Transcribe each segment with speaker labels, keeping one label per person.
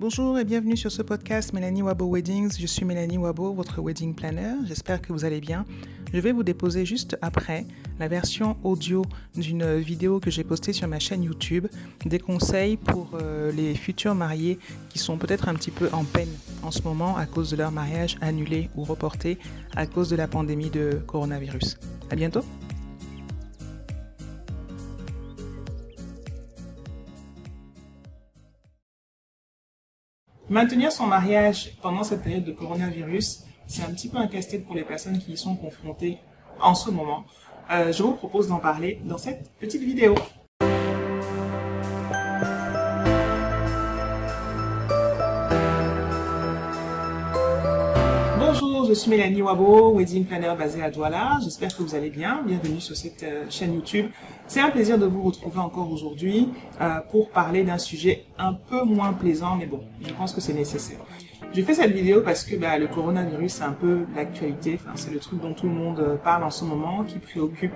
Speaker 1: Bonjour et bienvenue sur ce podcast Mélanie Wabo Weddings. Je suis Mélanie Wabo, votre wedding planner. J'espère que vous allez bien. Je vais vous déposer juste après la version audio d'une vidéo que j'ai postée sur ma chaîne YouTube, des conseils pour euh, les futurs mariés qui sont peut-être un petit peu en peine en ce moment à cause de leur mariage annulé ou reporté à cause de la pandémie de coronavirus. À bientôt. Maintenir son mariage pendant cette période de coronavirus, c'est un petit peu un casse-tête pour les personnes qui y sont confrontées en ce moment. Euh, je vous propose d'en parler dans cette petite vidéo. Suis Mélanie Wabo, wedding planner basée à Douala. J'espère que vous allez bien. Bienvenue sur cette euh, chaîne YouTube. C'est un plaisir de vous retrouver encore aujourd'hui euh, pour parler d'un sujet un peu moins plaisant, mais bon, je pense que c'est nécessaire. J'ai fait cette vidéo parce que bah, le coronavirus, c'est un peu l'actualité. C'est le truc dont tout le monde euh, parle en ce moment, qui préoccupe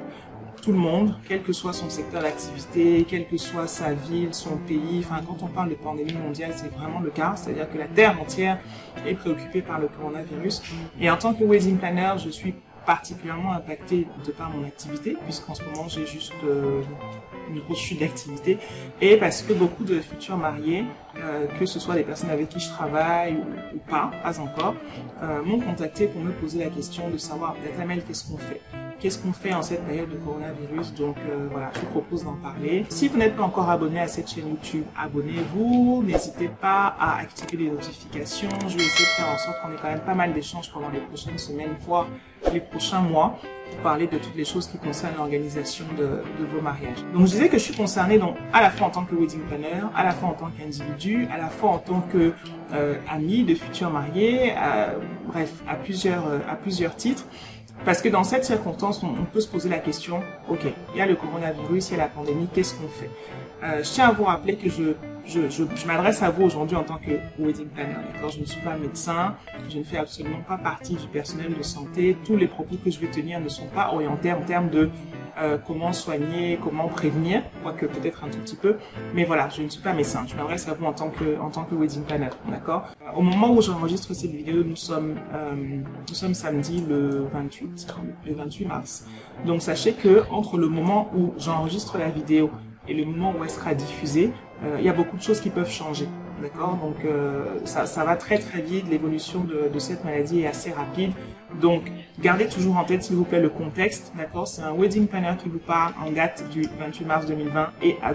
Speaker 1: tout le monde, quel que soit son secteur d'activité, quelle que soit sa ville, son pays. Enfin, quand on parle de pandémie mondiale, c'est vraiment le cas. C'est-à-dire que la Terre entière est préoccupée par le coronavirus. Et en tant que wedding planner, je suis particulièrement impactée de par mon activité, puisqu'en ce moment, j'ai juste euh, une grosse chute d'activité. Et parce que beaucoup de futurs mariés, euh, que ce soit des personnes avec qui je travaille ou, pas, pas encore, euh, m'ont contacté pour me poser la question de savoir, Datamel, qu'est-ce qu'on fait? Qu'est-ce qu'on fait en cette période de coronavirus. Donc euh, voilà, je vous propose d'en parler. Si vous n'êtes pas encore abonné à cette chaîne YouTube, abonnez-vous. N'hésitez pas à activer les notifications. Je vais essayer de faire en sorte qu'on ait quand même pas mal d'échanges pendant les prochaines semaines, voire les prochains mois pour parler de toutes les choses qui concernent l'organisation de, vos mariages. Donc je disais que je suis concernée donc à la fois en tant que wedding planner, à la fois en tant qu'individu, à la fois en tant que euh, de futurs mariés, bref, à plusieurs, euh, à plusieurs titres. Parce que dans cette circonstance, on, peut se poser la question, ok, il y a le coronavirus, il y a la pandémie, qu'est-ce qu'on fait? Euh, Je tiens à vous rappeler que je, je, je, je m'adresse à vous aujourd'hui en tant que wedding planner, d'accord? Je ne suis pas médecin, je ne fais absolument pas partie du personnel de santé, tous les propos que je vais tenir ne sont pas orientés en termes de euh, comment soigner, comment prévenir, quoique peut-être un tout petit peu. Mais voilà, je ne suis pas médecin. Je m'adresse à vous en tant que, en tant que wedding planner, d'accord? Euh, Au moment où j'enregistre cette vidéo, nous sommes, euh, nous sommes samedi le 28, le 28 mars. Donc sachez que entre le moment où j'enregistre la vidéo et le moment où elle sera diffusée, euh, il y a beaucoup de choses qui peuvent changer. D'accord? Donc euh, ça, ça, va très très vite, l'évolution de, de, cette maladie est assez rapide. Donc gardez toujours en tête s'il vous plaît le contexte. D'accord? C'est un wedding planner qui vous parle en date du 28 mars 2020 et à.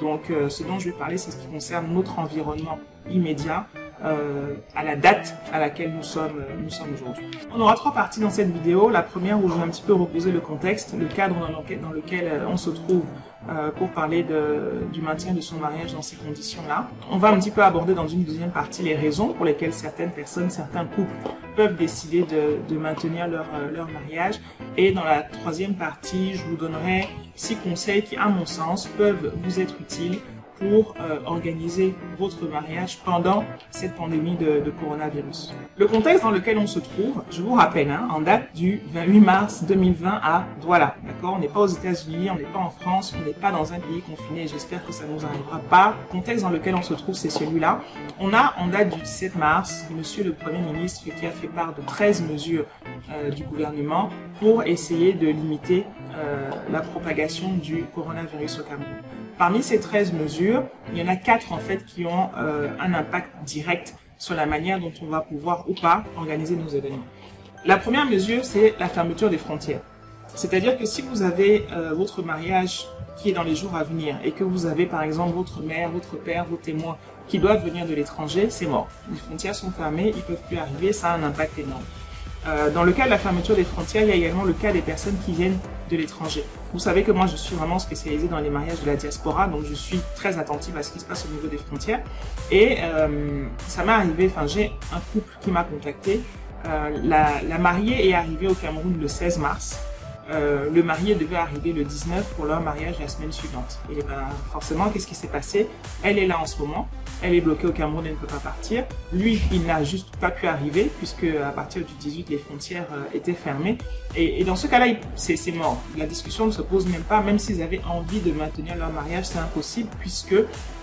Speaker 1: Donc euh, ce dont je vais parler, c'est ce qui concerne notre environnement immédiat. Euh, à la date à laquelle nous sommes, euh, nous sommes aujourd'hui. On aura trois parties dans cette vidéo. La première où je vais un petit peu reposer le contexte, le cadre dans lequel, dans lequel on se trouve euh, pour parler de, du maintien de son mariage dans ces conditions-là. On va un petit peu aborder dans une deuxième partie les raisons pour lesquelles certaines personnes, certains couples peuvent décider de, de maintenir leur, leur mariage. Et dans la troisième partie, je vous donnerai six conseils qui, à mon sens, peuvent vous être utiles pour euh, organiser votre mariage pendant cette pandémie de, coronavirus. Le contexte dans lequel on se trouve, je vous rappelle, hein, en date du 28 mars 2020 à Douala, d'accord? On n'est pas aux États-Unis, on n'est pas en France, on n'est pas dans un pays confiné, j'espère que ça ne nous arrivera pas. Le contexte dans lequel on se trouve, c'est celui-là. On a, en date du 17 mars, monsieur le Premier ministre qui a fait part de 13 mesures euh, du gouvernement pour essayer de limiter euh, la propagation du coronavirus au Cameroun. Parmi ces 13 mesures, il y en a 4 en fait qui ont euh, un impact direct sur la manière dont on va pouvoir ou pas organiser nos événements. La première mesure, c'est la fermeture des frontières. C'est-à-dire que si vous avez euh, votre mariage qui est dans les jours à venir et que vous avez par exemple votre mère, votre père, vos témoins qui doivent venir de l'étranger, c'est mort. Les frontières sont fermées, ils peuvent plus arriver, ça a un impact énorme. Euh, dans le cas de la fermeture des frontières, il y a également le cas des personnes qui viennent l'étranger. Vous savez que moi, je suis vraiment spécialisée dans les mariages de la diaspora, donc je suis très attentive à ce qui se passe au niveau des frontières. Et euh, ça m'est arrivé, enfin, j'ai un couple qui m'a contacté. Euh, la, mariée est arrivée au Cameroun le 16 mars. Euh, le marié devait arriver le 19 pour leur mariage la semaine suivante. Et ben, forcément, qu'est-ce qui s'est passé? Elle est là en ce moment, elle est bloquée au Cameroun, elle ne peut pas partir. Lui, il n'a juste pas pu arriver, puisque à partir du 18, les frontières euh, étaient fermées. Et, et dans ce cas-là, c'est mort. La discussion ne se pose même pas, même s'ils avaient envie de maintenir leur mariage, c'est impossible, puisque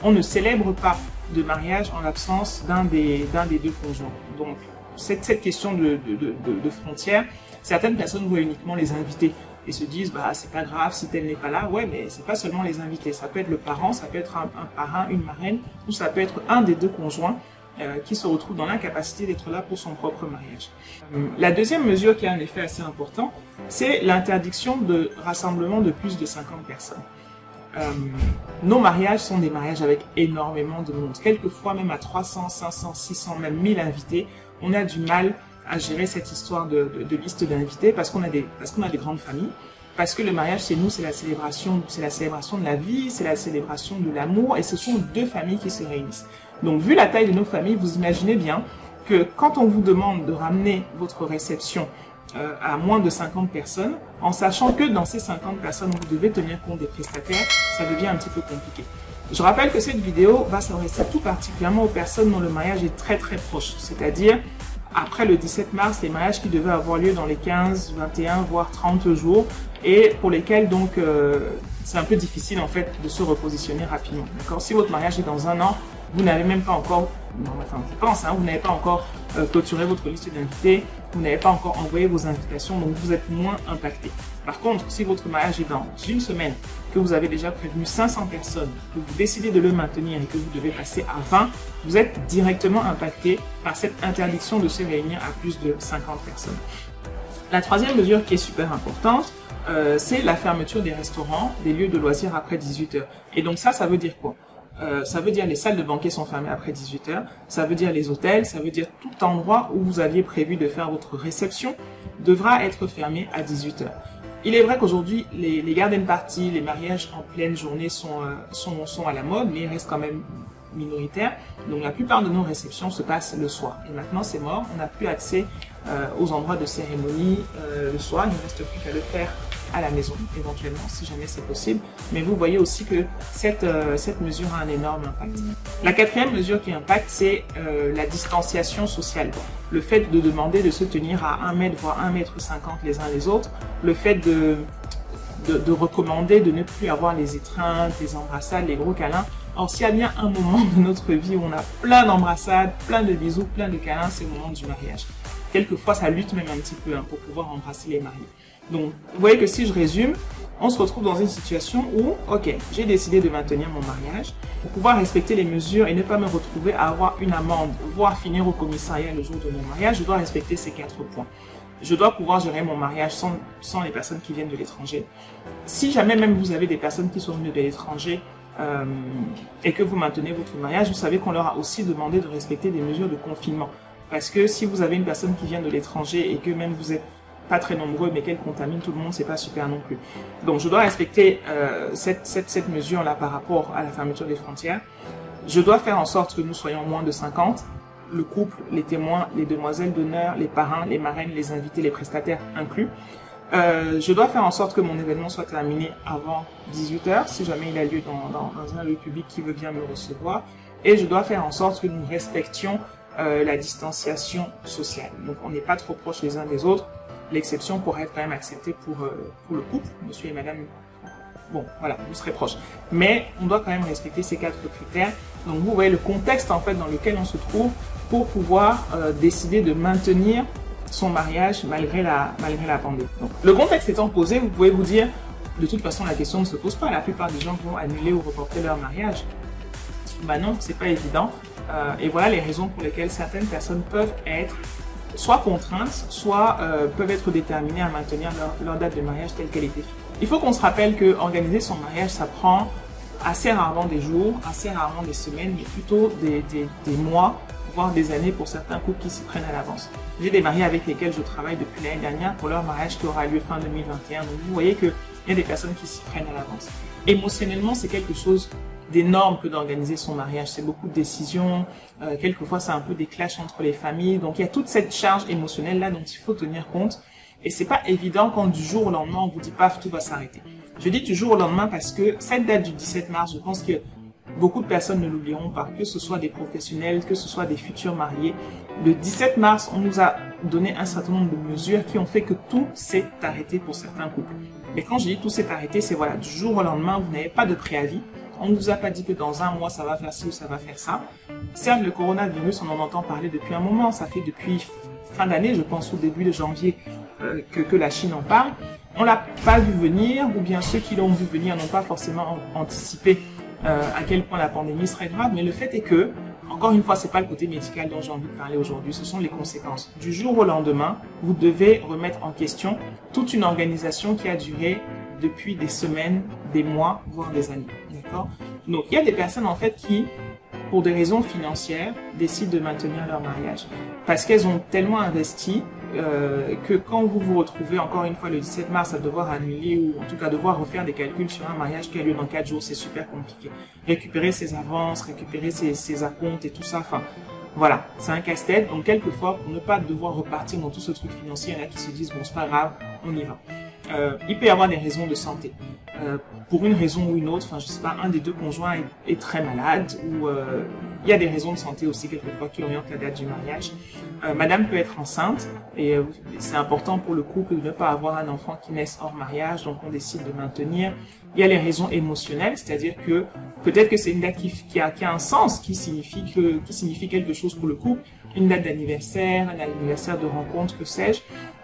Speaker 1: on ne célèbre pas de mariage en l'absence d'un des, deux conjoints. Donc, cette, question de, de frontières, certaines personnes voient uniquement les invités et se disent bah c'est pas grave si tel n'est pas là. Ouais, mais c'est pas seulement les invités, ça peut être le parent, ça peut être un, parrain, une marraine, ou ça peut être un des deux conjoints euh, qui se retrouve dans l'incapacité d'être là pour son propre mariage. Euh, la deuxième mesure qui a un effet assez important, c'est l'interdiction de rassemblement de plus de 50 personnes. Euh, nos mariages sont des mariages avec énormément de monde. Quelquefois, même à 300, 500, 600, même 1000 invités, on a du mal à gérer cette histoire de, liste d'invités parce qu'on a des parce qu'on a des grandes familles parce que le mariage chez nous c'est la célébration c'est la célébration de la vie c'est la célébration de l'amour et ce sont deux familles qui se réunissent donc vu la taille de nos familles vous imaginez bien que quand on vous demande de ramener votre réception euh, à moins de 50 personnes, en sachant que dans ces 50 personnes, vous devez tenir compte des prestataires, ça devient un petit peu compliqué. Je rappelle que cette vidéo va s'adresser tout particulièrement aux personnes dont le mariage est très très proche, c'est-à-dire après le 17 mars, les mariages qui devaient avoir lieu dans les 15, 21, voire 30 jours, et pour lesquels donc euh, c'est un peu difficile en fait de se repositionner rapidement. D'accord? Si votre mariage est dans un an, vous n'avez même pas encore, enfin je pense, hein, vous n'avez pas encore euh, clôturé votre liste d'invités, vous n'avez pas encore envoyé vos invitations, donc vous êtes moins impacté. Par contre, si votre mariage est dans une semaine, que vous avez déjà prévenu 500 personnes, que vous décidez de le maintenir et que vous devez passer à 20, vous êtes directement impacté par cette interdiction de se réunir à plus de 50 personnes. La troisième mesure qui est super importante, euh, c'est la fermeture des restaurants, des lieux de loisirs après 18 heures. Et donc ça, ça veut dire quoi? Euh, ça veut dire les salles de banquet sont fermées après 18 heures, ça veut dire les hôtels, ça veut dire tout endroit où vous aviez prévu de faire votre réception devra être fermé à 18 heures. Il est vrai qu'aujourd'hui, les, les garden parties, les mariages en pleine journée sont, euh, sont, sont à la mode, mais ils restent quand même minoritaires. Donc la plupart de nos réceptions se passent le soir. Et maintenant, c'est mort. On n'a plus accès euh, aux endroits de cérémonie euh, le soir. Il ne reste plus qu'à le faire à la maison, éventuellement, si jamais c'est possible. Mais vous voyez aussi que cette, euh, cette mesure a un énorme impact. La quatrième mesure qui impacte, c'est la distanciation sociale. Le fait de demander de se tenir à 1 mètre, voire 1 mètre 50 les uns les autres. Le fait de, de, de recommander de ne plus avoir les étreintes, les embrassades, les gros câlins. Or, s'il y a bien un moment de notre vie où on a plein d'embrassades, plein de bisous, plein de câlins, c'est le moment du mariage. Quelquefois, ça lutte même un petit peu hein, pour pouvoir embrasser les mariés. Donc, vous voyez que si je résume, on se retrouve dans une situation où, ok, j'ai décidé de maintenir mon mariage pour pouvoir respecter les mesures et ne pas me retrouver à avoir une amende, voire finir au commissariat le jour de mon mariage, je dois respecter ces quatre points. Je dois pouvoir gérer mon mariage sans, les personnes qui viennent de l'étranger. Si jamais même vous avez des personnes qui sont venues de l'étranger euh, et que vous maintenez votre mariage, vous savez qu'on leur a aussi demandé de respecter des mesures de confinement. Parce que si vous avez une personne qui vient de l'étranger et que même vous êtes pas très nombreux, mais qu'elle contamine tout le monde, c'est pas super non plus. Donc, je dois respecter euh, cette, cette, cette mesure-là par rapport à la fermeture des frontières. Je dois faire en sorte que nous soyons moins de 50. Le couple, les témoins, les demoiselles d'honneur, les parrains, les marraines, les invités, les prestataires inclus. Euh, je dois faire en sorte que mon événement soit terminé avant 18h, si jamais il a lieu dans, dans, dans un lieu public qui veut bien me recevoir. Et je dois faire en sorte que nous respections euh, la distanciation sociale. Donc on n'est pas trop proches les uns des autres l'exception pourrait être quand même acceptée pour, euh, pour le couple, monsieur et madame. Bon, voilà, vous serez proches. Mais on doit quand même respecter ces quatre critères. Donc vous voyez le contexte en fait dans lequel on se trouve pour pouvoir euh, décider de maintenir son mariage malgré la, malgré la pandémie. Donc, le contexte étant posé, vous pouvez vous dire, de toute façon la question ne se pose pas. La plupart des gens vont annuler ou reporter leur mariage. Bah non, c'est pas évident. Euh, et voilà les raisons pour lesquelles certaines personnes peuvent être soit contraintes, soit euh, peuvent être déterminées à maintenir leur, date de mariage telle qu'elle était. Il faut qu'on se rappelle que organiser son mariage, ça prend assez rarement des jours, assez rarement des semaines, mais plutôt des, des, des mois, voire des années pour certains couples qui s'y prennent à l'avance. J'ai des mariés avec lesquels je travaille depuis l'année dernière pour leur mariage qui aura lieu fin 2021. Donc vous voyez qu'il y a des personnes qui s'y prennent à l'avance. Émotionnellement, c'est quelque chose d'énorme que d'organiser son mariage. C'est beaucoup de décisions. Euh, quelquefois, c'est un peu des clashs entre les familles. Donc, il y a toute cette charge émotionnelle là dont il faut tenir compte. Et c'est pas évident quand du jour au lendemain, on vous dit paf, tout va s'arrêter. Je dis du jour au lendemain parce que cette date du 17 mars, je pense que beaucoup de personnes ne l'oublieront pas, que ce soit des professionnels, que ce soit des futurs mariés. Le 17 mars, on nous a donné un certain nombre de mesures qui ont fait que tout s'est arrêté pour certains couples. Mais quand je dis tout s'est arrêté, c'est voilà, du jour au lendemain, vous n'avez pas de préavis. On ne vous a pas dit que dans un mois, ça va faire ci ou ça va faire ça. Certes, le coronavirus, on en entend parler depuis un moment. Ça fait depuis fin d'année, je pense au début de janvier, euh, que, la Chine en parle. On l'a pas vu venir, ou bien ceux qui l'ont vu venir n'ont pas forcément anticipé euh, à quel point la pandémie serait grave. Mais le fait est que, encore une fois, c'est pas le côté médical dont j'ai envie de parler aujourd'hui, ce sont les conséquences. Du jour au lendemain, vous devez remettre en question toute une organisation qui a duré depuis des semaines, des mois, voire des années. Donc, il y a des personnes en fait qui, pour des raisons financières, décident de maintenir leur mariage parce qu'elles ont tellement investi euh, que quand vous vous retrouvez encore une fois le 17 mars à devoir annuler ou en tout cas devoir refaire des calculs sur un mariage qui a lieu dans 4 jours, c'est super compliqué. Récupérer ses avances, récupérer ses, ses et tout ça, enfin voilà, c'est un casse-tête. Donc quelquefois, pour ne pas devoir repartir dans tout ce truc financier, il qui se disent bon c'est pas grave, on y va. Euh, il peut y avoir des raisons de santé. Euh, pour une raison ou une autre, enfin je sais pas, un des deux conjoints est, très malade ou euh, il y a des raisons de santé aussi quelquefois qui orientent la date du mariage. Euh, madame peut être enceinte et euh, c'est important pour le couple de ne pas avoir un enfant qui naisse hors mariage, donc on décide de maintenir. Il y a les raisons émotionnelles, c'est-à-dire que peut-être que c'est une date qui, a, un sens, qui signifie quelque chose pour le couple, une date d'anniversaire, un anniversaire de rencontre, que sais-je.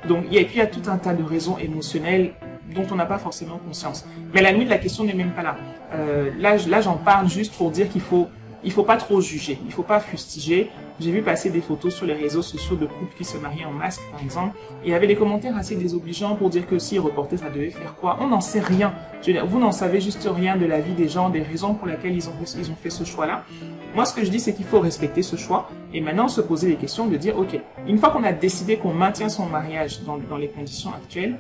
Speaker 1: Donc, il y, a, il y a tout un tas de raisons émotionnelles dont on n'a pas forcément conscience. Mais la limite, la question n'est même pas là. Euh, là, j'en parle juste pour dire qu'il faut, il faut pas trop juger, il faut pas fustiger. J'ai vu passer des photos sur les réseaux sociaux de couples qui se mariaient en masque, par exemple, et il y avait des commentaires assez désobligeants pour dire que si reporter, ça devait faire quoi? On n'en sait rien. Je veux dire, vous n'en savez juste rien de la vie des gens, des raisons pour lesquelles ils ont, ils ont fait ce choix-là. Moi, ce que je dis, c'est qu'il faut respecter ce choix et maintenant se poser les questions de dire, OK, une fois qu'on a décidé qu'on maintient son mariage dans, dans les conditions actuelles,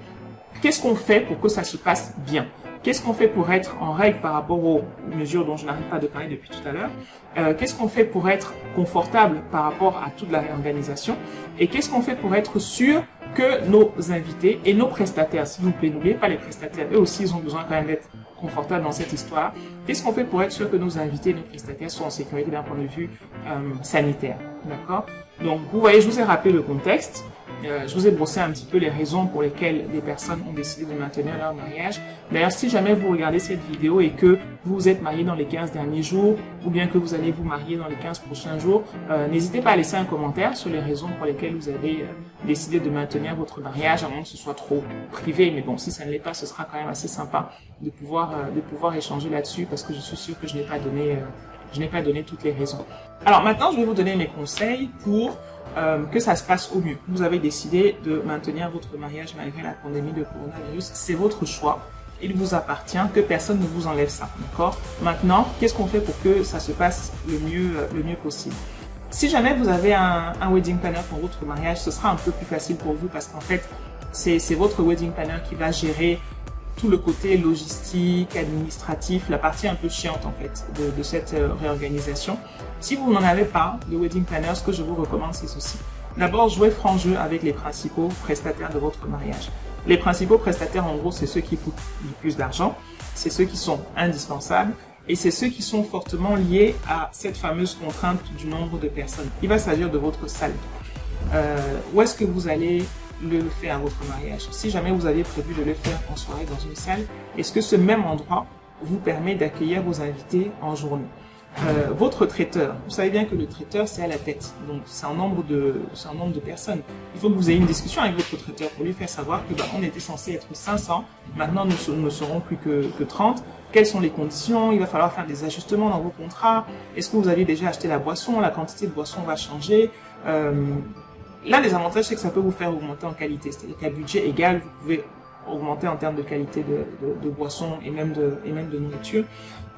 Speaker 1: qu'est-ce qu'on fait pour que ça se passe bien? Qu'est-ce qu'on fait pour être en règle par rapport aux mesures dont je n'arrête pas de parler depuis tout à l'heure euh, Qu'est-ce qu'on fait pour être confortable par rapport à toute la réorganisation Et qu'est-ce qu'on fait pour être sûr que nos invités et nos prestataires, s'il vous plaît, n'oubliez pas les prestataires, eux aussi ils ont besoin quand même d'être confortables dans cette histoire. Qu'est-ce qu'on fait pour être sûr que nos invités et nos prestataires sont en sécurité d'un point de vue euh, sanitaire D'accord? Donc vous voyez, je vous ai rappelé le contexte. Euh, je vous ai brossé un petit peu les raisons pour lesquelles des personnes ont décidé de maintenir leur mariage. D'ailleurs, si jamais vous regardez cette vidéo et que vous êtes marié dans les 15 derniers jours, ou bien que vous allez vous marier dans les 15 prochains jours, euh, n'hésitez pas à laisser un commentaire sur les raisons pour lesquelles vous avez euh, décidé de maintenir votre mariage, à moins que ce soit trop privé. Mais bon, si ça ne l'est pas, ce sera quand même assez sympa de pouvoir, euh, de pouvoir échanger là-dessus, parce que je suis sûr que je n'ai pas donné, euh, je n'ai pas donné toutes les raisons. Alors maintenant, je vais vous donner mes conseils pour euh, que ça se passe au mieux. Vous avez décidé de maintenir votre mariage malgré la pandémie de coronavirus. C'est votre choix. Il vous appartient, que personne ne vous enlève ça. D'accord? Maintenant, qu'est-ce qu'on fait pour que ça se passe le mieux, le mieux possible? Si jamais vous avez un, un wedding planner pour votre mariage, ce sera un peu plus facile pour vous parce qu'en fait, c'est votre wedding planner qui va gérer tout le côté logistique, administratif, la partie un peu chiante en fait de, cette euh, réorganisation. Si vous n'en avez pas de wedding planner, ce que je vous recommande c'est ceci. D'abord, jouez franc jeu avec les principaux prestataires de votre mariage. Les principaux prestataires, en gros, c'est ceux qui coûtent le plus d'argent, c'est ceux qui sont indispensables et c'est ceux qui sont fortement liés à cette fameuse contrainte du nombre de personnes. Il va s'agir de votre salle. Euh, où est-ce que vous allez le faire à votre mariage Si jamais vous aviez prévu de le faire en soirée dans une salle, est-ce que ce même endroit vous permet d'accueillir vos invités en journée euh, votre traiteur, vous savez bien que le traiteur c'est à la tête, donc c'est un nombre de un nombre de personnes. Il faut que vous ayez une discussion avec votre traiteur pour lui faire savoir que bah, on était censé être 500, maintenant nous ne serons plus que, que 30. Quelles sont les conditions? Il va falloir faire des ajustements dans vos contrats. Est-ce que vous avez déjà acheté la boisson? La quantité de boisson va changer. Euh, L'un des avantages, c'est que ça peut vous faire augmenter en qualité. C'est-à-dire qu'à budget égal, vous pouvez augmenter en termes de qualité de, de, boisson et même de, nourriture.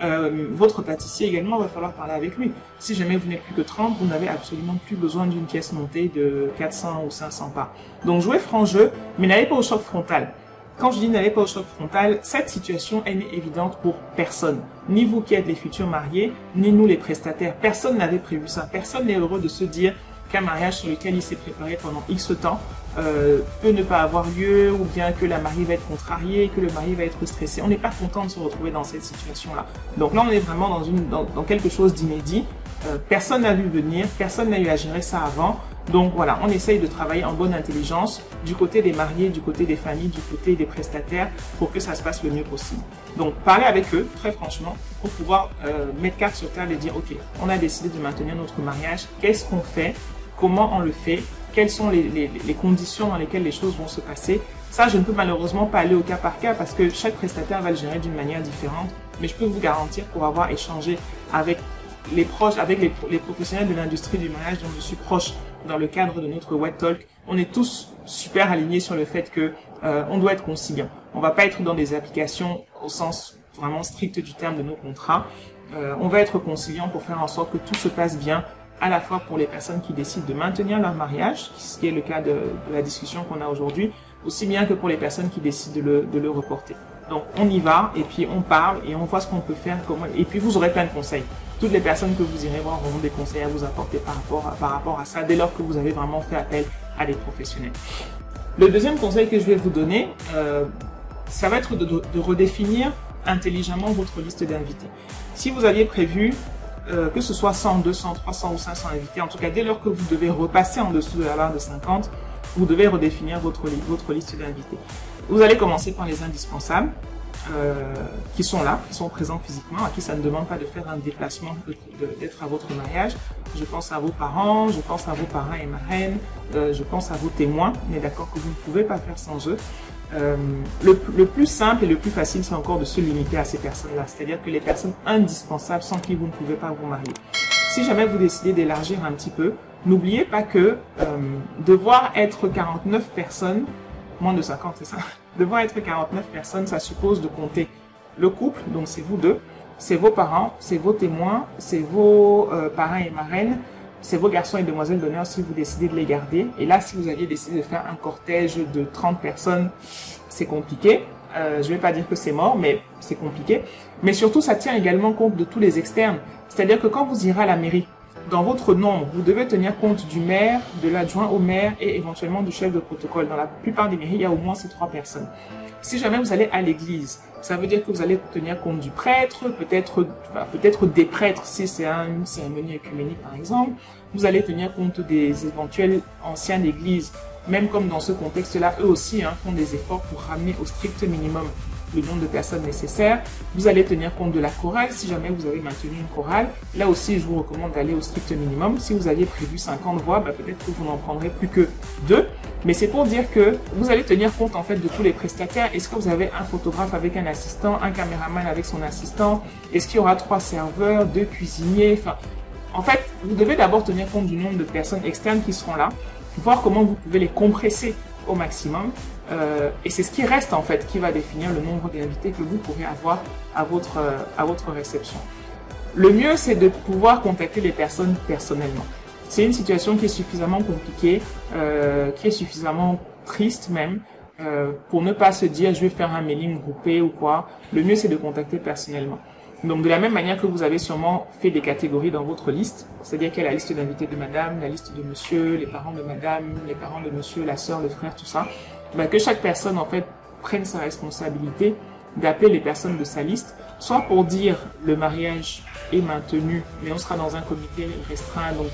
Speaker 1: Euh, votre pâtissier également, va falloir parler avec lui. Si jamais vous n'êtes plus que 30, vous n'avez absolument plus besoin d'une pièce montée de 400 ou 500 pas. Donc jouez franc jeu, mais n'allez pas au choc frontal. Quand je dis n'allez pas au choc frontal, cette situation elle est évidente pour personne. Ni vous qui êtes les futurs mariés, ni nous les prestataires. Personne n'avait prévu ça. Personne n'est heureux de se dire qu'un mariage sur lequel il s'est préparé pendant X temps euh, peut ne pas avoir lieu ou bien que la mariée va être contrariée, que le mari va être stressé. On n'est pas content de se retrouver dans cette situation-là. Donc là, on est vraiment dans, quelque chose d'inédit. Euh, personne n'a vu venir, personne n'a eu à gérer ça avant. Donc voilà, on essaye de travailler en bonne intelligence du côté des mariés, du côté des familles, du côté des prestataires pour que ça se passe le mieux possible. Donc parler avec eux, très franchement, pour pouvoir euh, mettre carte sur table et dire, OK, on a décidé de maintenir notre mariage, qu'est-ce qu'on fait, comment on le fait, quelles sont les, les, les, conditions dans lesquelles les choses vont se passer. Ça, je ne peux malheureusement pas aller au cas par cas parce que chaque prestataire va le gérer d'une manière différente. Mais je peux vous garantir pour avoir échangé avec les proches, avec les, les professionnels de l'industrie du mariage dont je suis proche dans le cadre de notre web talk, on est tous super alignés sur le fait que euh, on doit être conciliant. On va pas être dans des applications au sens vraiment strict du terme de nos contrats. Euh, on va être conciliant pour faire en sorte que tout se passe bien, à la fois pour les personnes qui décident de maintenir leur mariage, ce qui est le cas de, la discussion qu'on a aujourd'hui, aussi bien que pour les personnes qui décident de le, reporter. Donc on y va et puis on parle et on voit ce qu'on peut faire, et puis vous aurez plein de conseils toutes les personnes que vous irez voir auront des conseils à vous apporter par rapport à, ça, dès lors que vous avez vraiment fait appel à des professionnels. Le deuxième conseil que je vais vous donner, euh, ça va être de, redéfinir intelligemment votre liste d'invités. Si vous aviez prévu euh, que ce soit 100, 200, 300 ou 500 invités, en tout cas dès lors que vous devez repasser en dessous de la barre de 50, vous devez redéfinir votre, votre liste d'invités. Vous allez commencer par les indispensables, euh, qui sont là, qui sont présents physiquement, à qui ça ne demande pas de faire un déplacement, d'être à votre mariage. Je pense à vos parents, je pense à vos parents et marraines, euh, je pense à vos témoins, mais d'accord que vous ne pouvez pas faire sans eux. Euh, le, le, plus simple et le plus facile, c'est encore de se limiter à ces personnes-là, c'est-à-dire que les personnes indispensables sans qui vous ne pouvez pas vous marier. Si jamais vous décidez d'élargir un petit peu, n'oubliez pas que euh, devoir être 49 personnes, moins de 50, c'est ça? Devant être 49 personnes, ça suppose de compter. Le couple, donc c'est vous deux, c'est vos parents, c'est vos témoins, c'est vos euh, parents et marraines, c'est vos garçons et demoiselles d'honneur si vous décidez de les garder. Et là, si vous aviez décidé de faire un cortège de 30 personnes, c'est compliqué. Euh, je vais pas dire que c'est mort, mais c'est compliqué. Mais surtout, ça tient également compte de tous les externes. C'est-à-dire que quand vous irez à la mairie, dans votre nombre, vous devez tenir compte du maire, de l'adjoint au maire et éventuellement du chef de protocole. Dans la plupart des mairies, il y a au moins ces trois personnes. Si jamais vous allez à l'église, ça veut dire que vous allez tenir compte du prêtre, peut-être peut-être des prêtres si c'est une cérémonie œcuménique par exemple. Vous allez tenir compte des éventuels anciens d'église. Même comme dans ce contexte-là, eux aussi hein, font des efforts pour ramener au strict minimum le nombre de personnes nécessaires. Vous allez tenir compte de la chorale si jamais vous avez maintenu une chorale. Là aussi, je vous recommande d'aller au strict minimum. Si vous aviez prévu 50 voix, bah, peut-être que vous n'en prendrez plus que deux. Mais c'est pour dire que vous allez tenir compte en fait de tous les prestataires. Est-ce que vous avez un photographe avec un assistant, un caméraman avec son assistant? Est-ce qu'il y aura trois serveurs, deux cuisiniers? En fait, vous devez d'abord tenir compte du nombre de personnes externes qui seront là, voir comment vous pouvez les compresser au maximum euh, et c'est ce qui reste en fait qui va définir le nombre d'invités que vous pourrez avoir à votre, euh, à votre réception. Le mieux, c'est de pouvoir contacter les personnes personnellement. C'est une situation qui est suffisamment compliquée, euh, qui est suffisamment triste même, pour ne pas se dire je vais faire un mailing groupé ou quoi. Le mieux, c'est de contacter personnellement. Donc de la même manière que vous avez sûrement fait des catégories dans votre liste, c'est-à-dire qu'il y a la liste d'invités de madame, la liste de monsieur, les parents de madame, les parents de monsieur, la sœur, le frère, tout ça ben, que chaque personne en fait prenne sa responsabilité d'appeler les personnes de sa liste, soit pour dire le mariage est maintenu, mais on sera dans un comité restreint, donc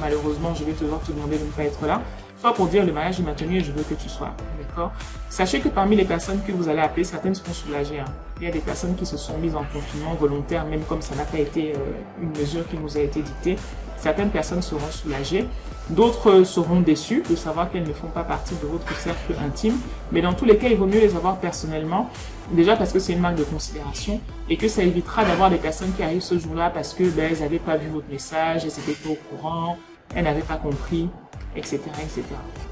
Speaker 1: malheureusement je vais devoir te demander de ne pas être là, soit pour dire le mariage est maintenu et je veux que tu sois. D'accord? Sachez que parmi les personnes que vous allez appeler, certaines seront soulagées. Hein. Il y a des personnes qui se sont mises en confinement volontaire, même comme ça n'a pas été euh, une mesure qui nous a été dictée. Certaines personnes seront soulagées. D'autres seront déçus de savoir qu'elles ne font pas partie de votre cercle intime. Mais dans tous les cas, il vaut mieux les avoir personnellement. Déjà parce que c'est une marque de considération et que ça évitera d'avoir des personnes qui arrivent ce jour-là parce que ben, elles n'avaient pas vu votre message, elles n'étaient pas au courant, elles n'avaient pas compris, etc., etc.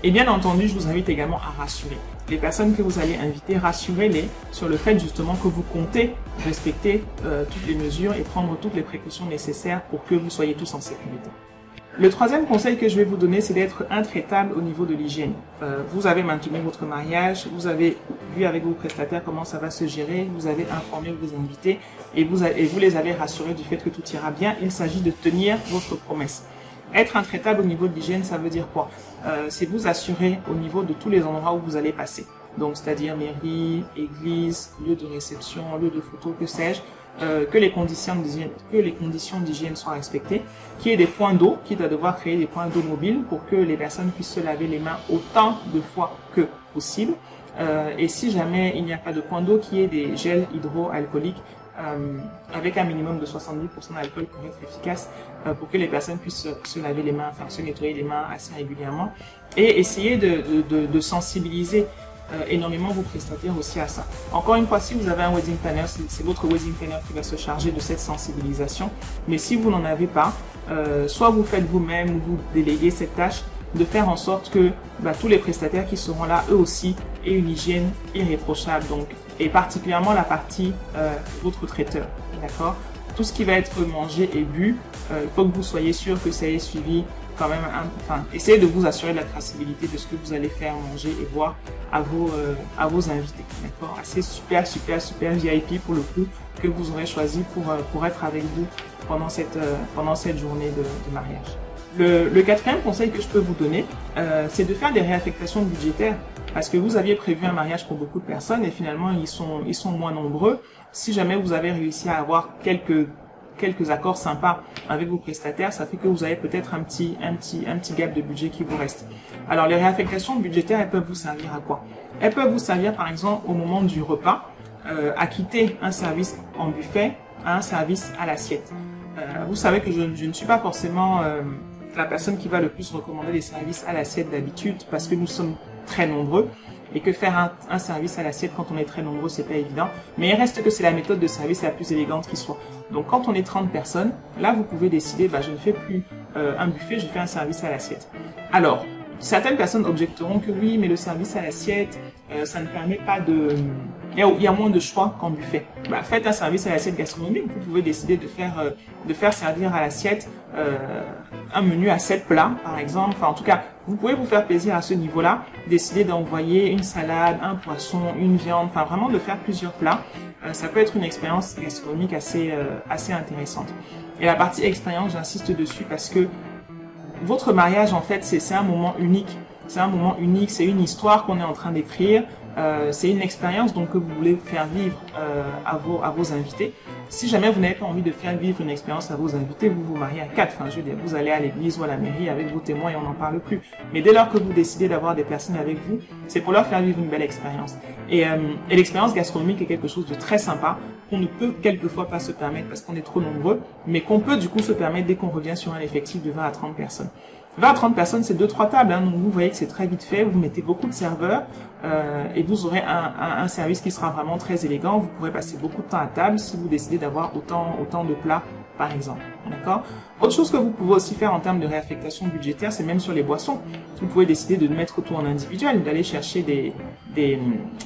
Speaker 1: Et bien entendu, je vous invite également à rassurer. Les personnes que vous allez inviter, rassurez-les sur le fait justement que vous comptez respecter euh, toutes les mesures et prendre toutes les précautions nécessaires pour que vous soyez tous en sécurité. Le troisième conseil que je vais vous donner, c'est d'être intraitable au niveau de l'hygiène. Euh, vous avez maintenu votre mariage, vous avez vu avec vos prestataires comment ça va se gérer, vous avez informé vos invités et vous, les avez rassurés du fait que tout ira bien. Il s'agit de tenir votre promesse. Être intraitable au niveau de l'hygiène, ça veut dire quoi? Euh, C'est vous assurer au niveau de tous les endroits où vous allez passer. Donc, c'est-à-dire mairie, église, lieu de réception, lieu de photo, que sais-je, euh, que les conditions d'hygiène, que les conditions d'hygiène soient respectées, qu'il y ait des points d'eau, quitte à devoir créer des points d'eau mobiles pour que les personnes puissent se laver les mains autant de fois que possible. Euh, et si jamais il n'y a pas de point d'eau, qu'il y ait des gels hydroalcooliques euh, avec un minimum de 70% d'alcool pour être efficace, euh, pour que les personnes puissent se, laver les mains, enfin se nettoyer les mains assez régulièrement, et essayer de, de, de, sensibiliser euh, énormément vos prestataires aussi à ça. Encore une fois, si vous avez un wedding planner, c'est votre wedding planner qui va se charger de cette sensibilisation. Mais si vous n'en avez pas, euh, soit vous faites vous-même ou vous déléguez cette tâche de faire en sorte que bah, tous les prestataires qui seront là, eux aussi, aient une hygiène irréprochable. Donc, et particulièrement la partie euh, votre traiteur, d'accord? Tout ce qui va être mangé et bu, euh, il faut que vous soyez sûr que ça ait suivi quand enfin, essayez de vous assurer de la traçabilité de ce que vous allez faire manger et boire à vos, euh, invités, d'accord? C'est super, super, super VIP pour le coup que vous aurez choisi pour, euh, être avec vous pendant cette, euh, journée de, mariage. Le, quatrième conseil que je peux vous donner, c'est de faire des réaffectations budgétaires parce que vous aviez prévu un mariage pour beaucoup de personnes et finalement ils sont moins nombreux. Si jamais vous avez réussi à avoir quelques quelques accords sympas avec vos prestataires, ça fait que vous avez peut-être un petit un petit un petit gap de budget qui vous reste. Alors les réaffectations budgétaires, elles peuvent vous servir à quoi? Elles peuvent vous servir par exemple au moment du repas euh, à quitter un service en buffet à un service à l'assiette. Euh, vous savez que je, ne suis pas forcément euh, la personne qui va le plus recommander les services à l'assiette d'habitude parce que nous sommes très nombreux et que faire un, un service à l'assiette quand on est très nombreux, c'est pas évident. Mais il reste que c'est la méthode de service la plus élégante qui soit. Donc quand on est 30 personnes, là vous pouvez décider, bah, je ne fais plus euh, un buffet, je fais un service à l'assiette. Alors, certaines personnes objecteront que oui, mais le service à l'assiette, euh, ça ne permet pas de... Il y, a, moins de choix qu'en buffet. Bah, faites un service à l'assiette gastronomique, vous pouvez décider de faire, euh, de faire servir à l'assiette euh, un menu à 7 plats, par exemple. Enfin, en tout cas, vous pouvez vous faire plaisir à ce niveau-là, décider d'envoyer une salade, un poisson, une viande, enfin vraiment de faire plusieurs plats. Euh, ça peut être une expérience gastronomique assez, euh, assez intéressante. Et la partie expérience, j'insiste dessus parce que votre mariage, en fait, c'est un moment unique. C'est un moment unique, c'est une histoire qu'on est en train d'écrire. Euh, c'est une expérience donc que vous voulez faire vivre euh, à, vos, à vos invités. Si jamais vous n'avez pas envie de faire vivre une expérience à vos invités, vous vous mariez à quatre. Enfin, je veux dire, vous allez à l'église ou à la mairie avec vos témoins et on n'en parle plus. Mais dès lors que vous décidez d'avoir des personnes avec vous, c'est pour leur faire vivre une belle expérience. Et, euh, et l'expérience gastronomique est quelque chose de très sympa qu'on ne peut quelquefois pas se permettre parce qu'on est trop nombreux, mais qu'on peut du coup se permettre dès qu'on revient sur un effectif de 20 à 30 personnes. 20 à 30 personnes, c'est deux trois tables. Hein, donc vous voyez que c'est très vite fait. Vous mettez beaucoup de serveurs euh, et vous aurez un, un, un, service qui sera vraiment très élégant. Vous pourrez passer beaucoup de temps à table si vous décidez d'avoir autant autant de plats, par exemple. D'accord? Autre chose que vous pouvez aussi faire en termes de réaffectation budgétaire, c'est même sur les boissons. Vous pouvez décider de mettre tout en individuel, d'aller chercher des des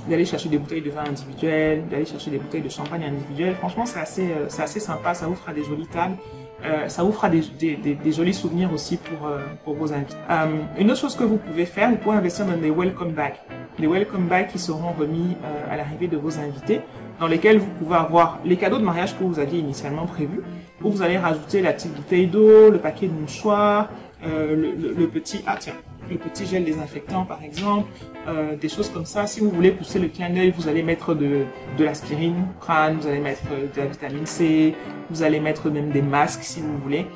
Speaker 1: d'aller chercher des bouteilles de vin individuelles, d'aller chercher des bouteilles de champagne individuelles. Franchement, c'est assez euh, c'est assez sympa. Ça vous fera des jolies tables. Euh, ça vous fera des, des, des, des, jolis souvenirs aussi pour, euh, pour vos invités. Euh, une autre chose que vous pouvez faire, vous pouvez investir dans des welcome bags. Des welcome bags qui seront remis à l'arrivée de vos invités, dans lesquels vous pouvez avoir les cadeaux de mariage que vous aviez initialement prévus, où vous allez rajouter la petite bouteille d'eau, le paquet de mouchoirs, le, le, le, petit... Ah tiens, le petit gel désinfectant par exemple, euh, des choses comme ça. Si vous voulez pousser le clin d'œil, vous allez mettre de, de l'aspirine crâne, vous allez mettre de la vitamine C, vous allez mettre même des masques si vous voulez.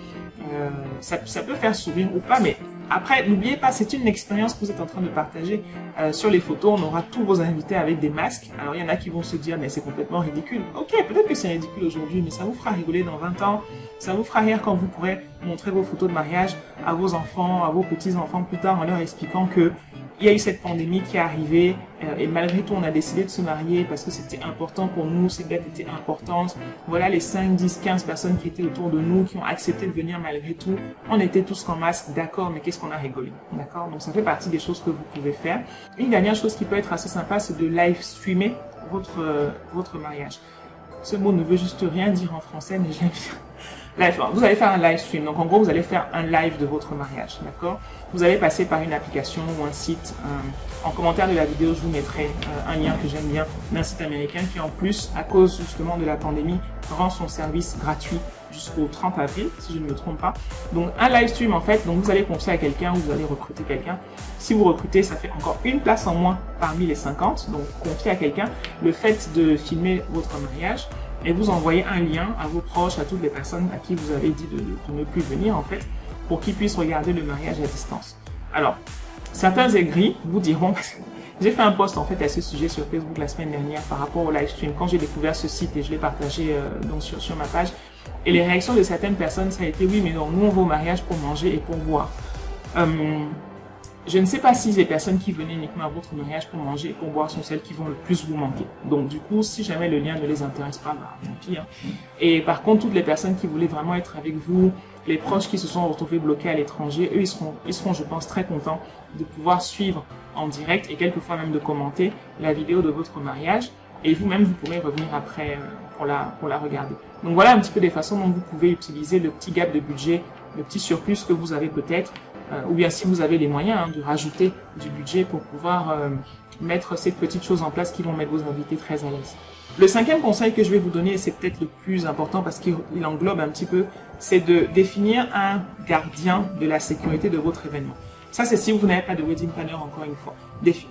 Speaker 1: Euh, ça, ça, peut faire sourire ou pas, mais après, n'oubliez pas, c'est une expérience que vous êtes en train de partager. Euh, sur les photos, on aura tous vos invités avec des masques. Alors, il y en a qui vont se dire, mais c'est complètement ridicule. Ok, peut-être que c'est ridicule aujourd'hui, mais ça vous fera rigoler dans 20 ans. Ça vous fera rire quand vous pourrez montrer vos photos de mariage à vos enfants, à vos petits-enfants plus tard en leur expliquant que il y a eu cette pandémie qui est arrivée euh, et malgré tout on a décidé de se marier parce que c'était important pour nous, cette date était importante. Voilà les 5, 10, 15 personnes qui étaient autour de nous, qui ont accepté de venir malgré tout. On était tous en masque, d'accord, mais qu'est-ce qu'on a rigolé, d'accord? Donc ça fait partie des choses que vous pouvez faire. Une dernière chose qui peut être assez sympa, c'est de live streamer votre, euh, votre mariage. Ce mot ne veut juste rien dire en français, mais j'aime bien. Live, vous allez faire un live stream. Donc en gros, vous allez faire un live de votre mariage, d'accord? Vous allez passer par une application ou un site. Euh, en commentaire de la vidéo, je vous mettrai euh, un lien que j'aime bien d'un site américain qui en plus, à cause justement de la pandémie, rend son service gratuit jusqu'au 30 avril, si je ne me trompe pas. Donc un live stream en fait, donc vous allez confier à quelqu'un, vous allez recruter quelqu'un. Si vous recrutez, ça fait encore une place en moins parmi les 50. Donc confiez à quelqu'un le fait de filmer votre mariage et vous envoyez un lien à vos proches, à toutes les personnes à qui vous avez dit de, ne plus venir en fait, pour qu'ils puissent regarder le mariage à distance. Alors, certains aigris vous diront, j'ai fait un post en fait à ce sujet sur Facebook la semaine dernière par rapport au live stream quand j'ai découvert ce site et je l'ai partagé euh, donc sur ma page. Et les réactions de certaines personnes, ça a été oui, mais non, nous on va au mariage pour manger et pour boire. Euh, je ne sais pas si les personnes qui venaient uniquement à votre mariage pour manger et pour boire sont celles qui vont le plus vous manquer. Donc du coup, si jamais le lien ne les intéresse pas, bah, tant pis. Hein. Et par contre, toutes les personnes qui voulaient vraiment être avec vous, les proches qui se sont retrouvés bloqués à l'étranger, eux, ils seront, ils seront, je pense, très contents de pouvoir suivre en direct et quelquefois même de commenter la vidéo de votre mariage. Et vous-même, vous pourrez revenir après euh, pour la, pour la regarder. Donc voilà un petit peu des façons dont vous pouvez utiliser le petit gap de budget, le petit surplus que vous avez peut-être, euh, ou bien si vous avez les moyens hein, de rajouter du budget pour pouvoir euh, mettre ces petites choses en place qui vont mettre vos invités très à l'aise. Le cinquième conseil que je vais vous donner, c'est peut-être le plus important parce qu'il englobe un petit peu, c'est de définir un gardien de la sécurité de votre événement. Ça, c'est si vous n'avez pas de wedding planner, encore une fois.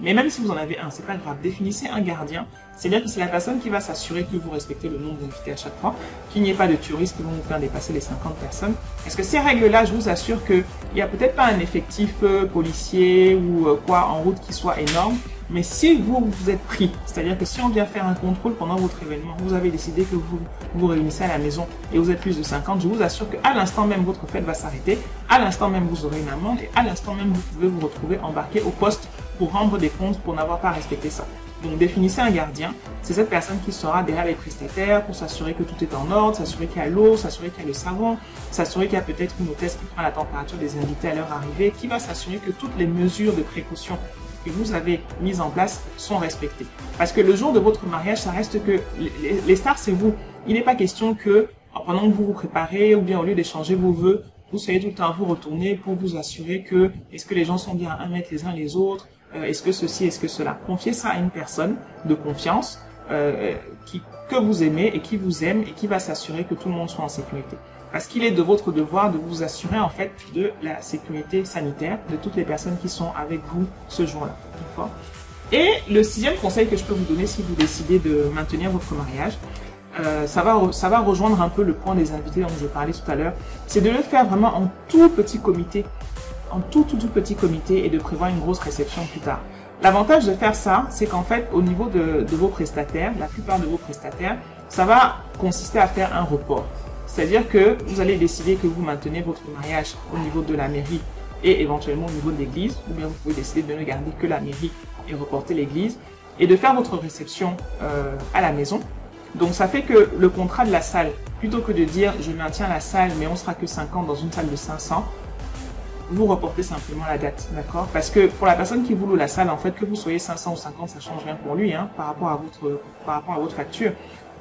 Speaker 1: Mais même si vous en avez un, c'est pas grave. Définissez un gardien. C'est-à-dire que c'est la personne qui va s'assurer que vous respectez le nombre d'invités à chaque fois, qu'il n'y ait pas de touristes qui vont vous faire dépasser les 50 personnes. Parce que ces règles-là, je vous assure qu'il n'y a peut-être pas un effectif euh, policier ou euh, quoi en route qui soit énorme, mais si vous vous êtes pris, c'est-à-dire que si on vient faire un contrôle pendant votre événement, vous avez décidé que vous vous réunissez à la maison et vous êtes plus de 50, je vous assure qu'à l'instant même, votre fête va s'arrêter, à l'instant même, vous aurez une amende et à l'instant même, vous pouvez vous retrouver embarqué au poste pour rendre des comptes pour n'avoir pas respecté ça. Donc définissez un gardien, c'est cette personne qui sera derrière les prestataires pour s'assurer que tout est en ordre, s'assurer qu'il y a l'eau, s'assurer qu'il y a le savon, s'assurer qu'il y a peut-être une hôtesse qui prend la température des invités à leur arrivée, qui va s'assurer que toutes les mesures de précaution que vous avez mises en place sont respectées. Parce que le jour de votre mariage, ça reste que les, stars, c'est vous. Il n'est pas question que pendant que vous vous préparez ou bien au lieu d'échanger vos vœux, vous soyez tout le temps à vous retourner pour vous assurer que est-ce que les gens sont bien à un les uns les autres, euh, est-ce que ceci, est-ce que cela? Confiez ça à une personne de confiance euh, qui, que vous aimez et qui vous aime et qui va s'assurer que tout le monde soit en sécurité. Parce qu'il est de votre devoir de vous assurer en fait de la sécurité sanitaire de toutes les personnes qui sont avec vous ce jour-là. Et le sixième conseil que je peux vous donner si vous décidez de maintenir votre mariage, euh, ça, va, ça va rejoindre un peu le point des invités dont je parlais tout à l'heure, c'est de le faire vraiment en tout petit comité, en tout tout petit comité et de prévoir une grosse réception plus tard. L'avantage de faire ça, c'est qu'en fait, au niveau de, de vos prestataires, la plupart de vos prestataires, ça va consister à faire un report. C'est-à-dire que vous allez décider que vous maintenez votre mariage au niveau de la mairie et éventuellement au niveau de l'église, ou bien vous pouvez décider de ne garder que la mairie et reporter l'église, et de faire votre réception euh, à la maison. Donc ça fait que le contrat de la salle, plutôt que de dire je maintiens la salle mais on sera que 50 dans une salle de 500, vous reportez simplement la date, d'accord? Parce que pour la personne qui vous loue la salle, en fait, que vous soyez 500 ou 50, ça change rien pour lui, hein, par rapport à votre, par rapport à votre facture.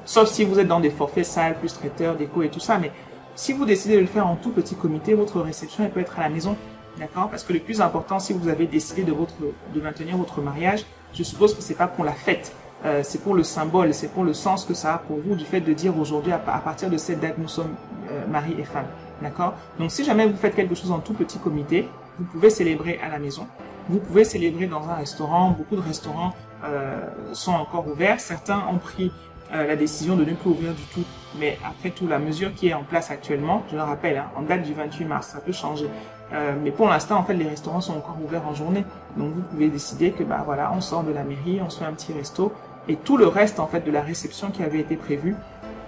Speaker 1: Sauf si vous êtes dans des forfaits salles, plus traiteurs, déco et tout ça. Mais si vous décidez de le faire en tout petit comité, votre réception, elle peut être à la maison. D'accord? Parce que le plus important, si vous avez décidé de, votre, de maintenir votre mariage, je suppose que c'est pas pour la fête. Euh, c'est pour le symbole, c'est pour le sens que ça a pour vous du fait de dire aujourd'hui, à, partir de cette date, nous sommes euh, mari et femme. D'accord? Donc si jamais vous faites quelque chose en tout petit comité, vous pouvez célébrer à la maison. Vous pouvez célébrer dans un restaurant. Beaucoup de restaurants euh, sont encore ouverts. Certains ont pris euh, la décision de ne plus ouvrir du tout. Mais après tout, la mesure qui est en place actuellement, je le rappelle, hein, en date du 28 mars, ça peut changer. Euh, mais pour l'instant, en fait, les restaurants sont encore ouverts en journée. Donc vous pouvez décider que bah voilà, on sort de la mairie, on se fait un petit resto, et tout le reste en fait de la réception qui avait été prévue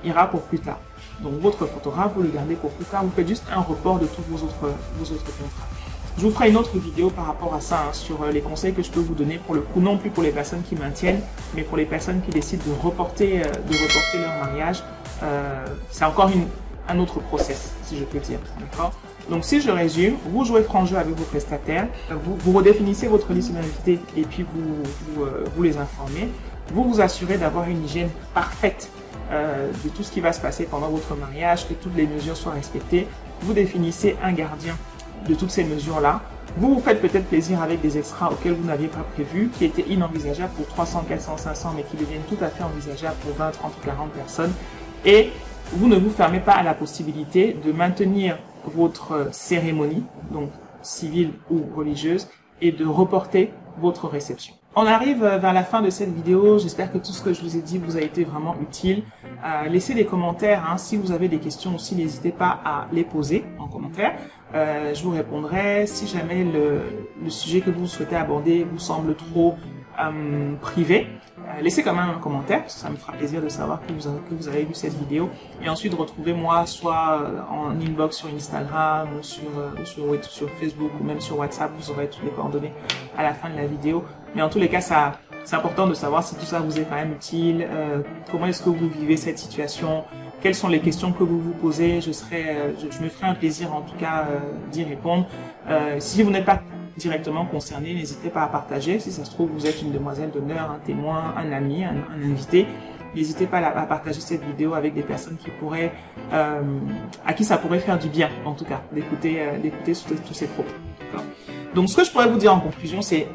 Speaker 1: ira pour plus tard. Donc votre photographe, vous le gardez pour plus tard. Vous faites juste un report de tous vos autres, vos autres contrats. Je vous ferai une autre vidéo par rapport à ça, hein, sur euh, les conseils que je peux vous donner, pour le coup, non plus pour les personnes qui maintiennent, mais pour les personnes qui décident de reporter, euh, de reporter leur mariage. Euh, c'est encore une, un autre process, si je peux dire. Donc, si je résume, vous jouez franc jeu avec vos prestataires, vous, vous redéfinissez votre liste d'invités et puis vous, vous, vous, les informez. Vous vous assurez d'avoir une hygiène parfaite de tout ce qui va se passer pendant votre mariage, que toutes les mesures soient respectées. Vous définissez un gardien de toutes ces mesures-là. Vous vous faites peut-être plaisir avec des extras auxquels vous n'aviez pas prévu, qui étaient inenvisageables pour 300, 400, 500, mais qui deviennent tout à fait envisageables pour 20, 30 ou 40 personnes. Et vous ne vous fermez pas à la possibilité de maintenir votre cérémonie, donc civile ou religieuse, et de reporter votre réception. On arrive vers la fin de cette vidéo. J'espère que tout ce que je vous ai dit vous a été vraiment utile. Euh, laissez des commentaires. Hein. Si vous avez des questions aussi, n'hésitez pas à les poser en commentaire. Euh, je vous répondrai. Si jamais le, sujet que vous souhaitez aborder vous semble trop euh, privé, euh, laissez quand même un commentaire, ça me fera plaisir de savoir que vous, avez, vu cette vidéo. Et ensuite, retrouvez-moi soit euh, en inbox sur Instagram, ou euh, sur Facebook, ou même sur WhatsApp, vous aurez toutes les coordonnées à la fin de la vidéo. Mais en tous les cas, ça, c'est important de savoir si tout ça vous est quand même utile, euh, comment est-ce que vous vivez cette situation, quelles sont les questions que vous vous posez. Je serai, je, je me ferai un plaisir en tout cas euh, d'y répondre. Euh, si vous n'êtes pas directement concerné, n'hésitez pas à partager. Si ça se trouve, vous êtes une demoiselle d'honneur, un témoin, un ami, un, un invité. N'hésitez pas à, à, partager cette vidéo avec des personnes qui pourraient, euh, à qui ça pourrait faire du bien, en tout cas, d'écouter, euh, d'écouter tous ces propos. Donc, ce que je pourrais vous dire en conclusion, c'est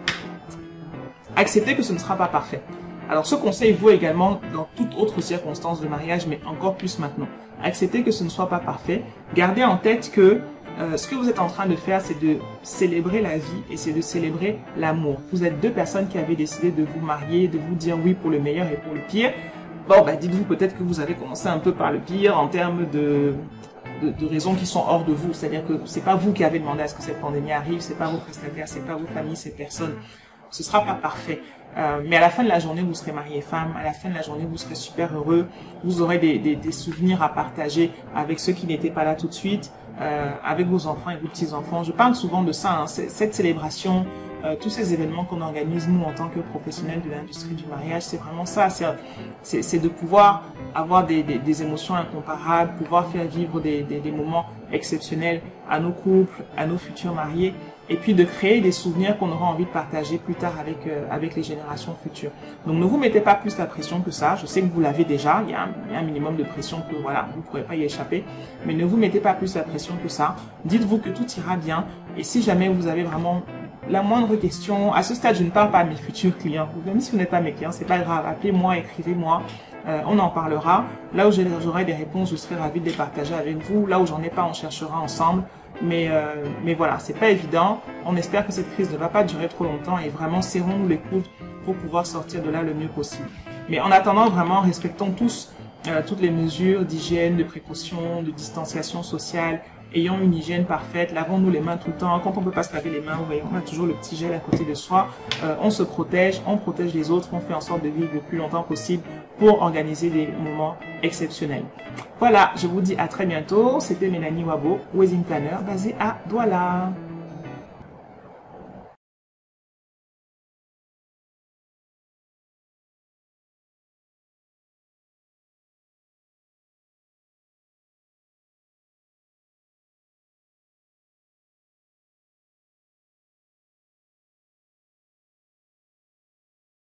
Speaker 1: acceptez que ce ne sera pas parfait. Alors, ce conseil vaut également dans toute autre circonstance de mariage, mais encore plus maintenant. Acceptez que ce ne soit pas parfait. Gardez en tête que euh, ce que vous êtes en train de faire, c'est de célébrer la vie et c'est de célébrer l'amour. Vous êtes deux personnes qui avez décidé de vous marier, de vous dire oui pour le meilleur et pour le pire. Bon, bah, dites-vous peut-être que vous avez commencé un peu par le pire en termes de, de, de raisons qui sont hors de vous. C'est-à-dire que c'est pas vous qui avez demandé à ce que cette pandémie arrive, c'est pas vos prestataires, c'est pas vos familles, ces personnes. Ce sera pas parfait. Euh, mais à la fin de la journée, vous serez marié femme. À la fin de la journée, vous serez super heureux. Vous aurez des, des, des souvenirs à partager avec ceux qui n'étaient pas là tout de suite euh, avec vos enfants et vos petits-enfants. Je parle souvent de ça, hein, cette célébration, euh, tous ces événements qu'on organise, nous, en tant que professionnels de l'industrie du mariage, c'est vraiment ça. C'est de pouvoir avoir des, des, émotions incomparables, pouvoir faire vivre des, des moments exceptionnels à nos couples, à nos futurs mariés et puis de créer des souvenirs qu'on aura envie de partager plus tard avec euh, avec les générations futures. Donc ne vous mettez pas plus la pression que ça. Je sais que vous l'avez déjà. Il y, a un, il y, a un, minimum de pression que voilà, vous ne pourrez pas y échapper. Mais ne vous mettez pas plus la pression que ça. Dites-vous que tout ira bien. Et si jamais vous avez vraiment la moindre question, à ce stade, je ne parle pas à mes futurs clients. Même si vous n'êtes pas mes clients, c'est pas grave. Appelez-moi, écrivez-moi. Euh, on en parlera. Là où j'aurai des réponses, je serai ravi de les partager avec vous. Là où j'en ai pas, on cherchera ensemble. Mais, euh, mais voilà, c'est pas évident. On espère que cette crise ne va pas durer trop longtemps et vraiment serrons-nous les coudes pour pouvoir sortir de là le mieux possible. Mais en attendant, vraiment, respectons tous euh, toutes les mesures d'hygiène, de précaution, de distanciation sociale, ayons une hygiène parfaite, lavons-nous les mains tout le temps. Quand on peut pas se laver les mains, on a toujours le petit gel à côté de soi. Euh, on se protège, on protège les autres, on fait en sorte de vivre le plus longtemps possible pour organiser des moments exceptionnels. Voilà, je vous dis à très bientôt. C'était Mélanie Wabo, Wedding Planner, basée à Douala.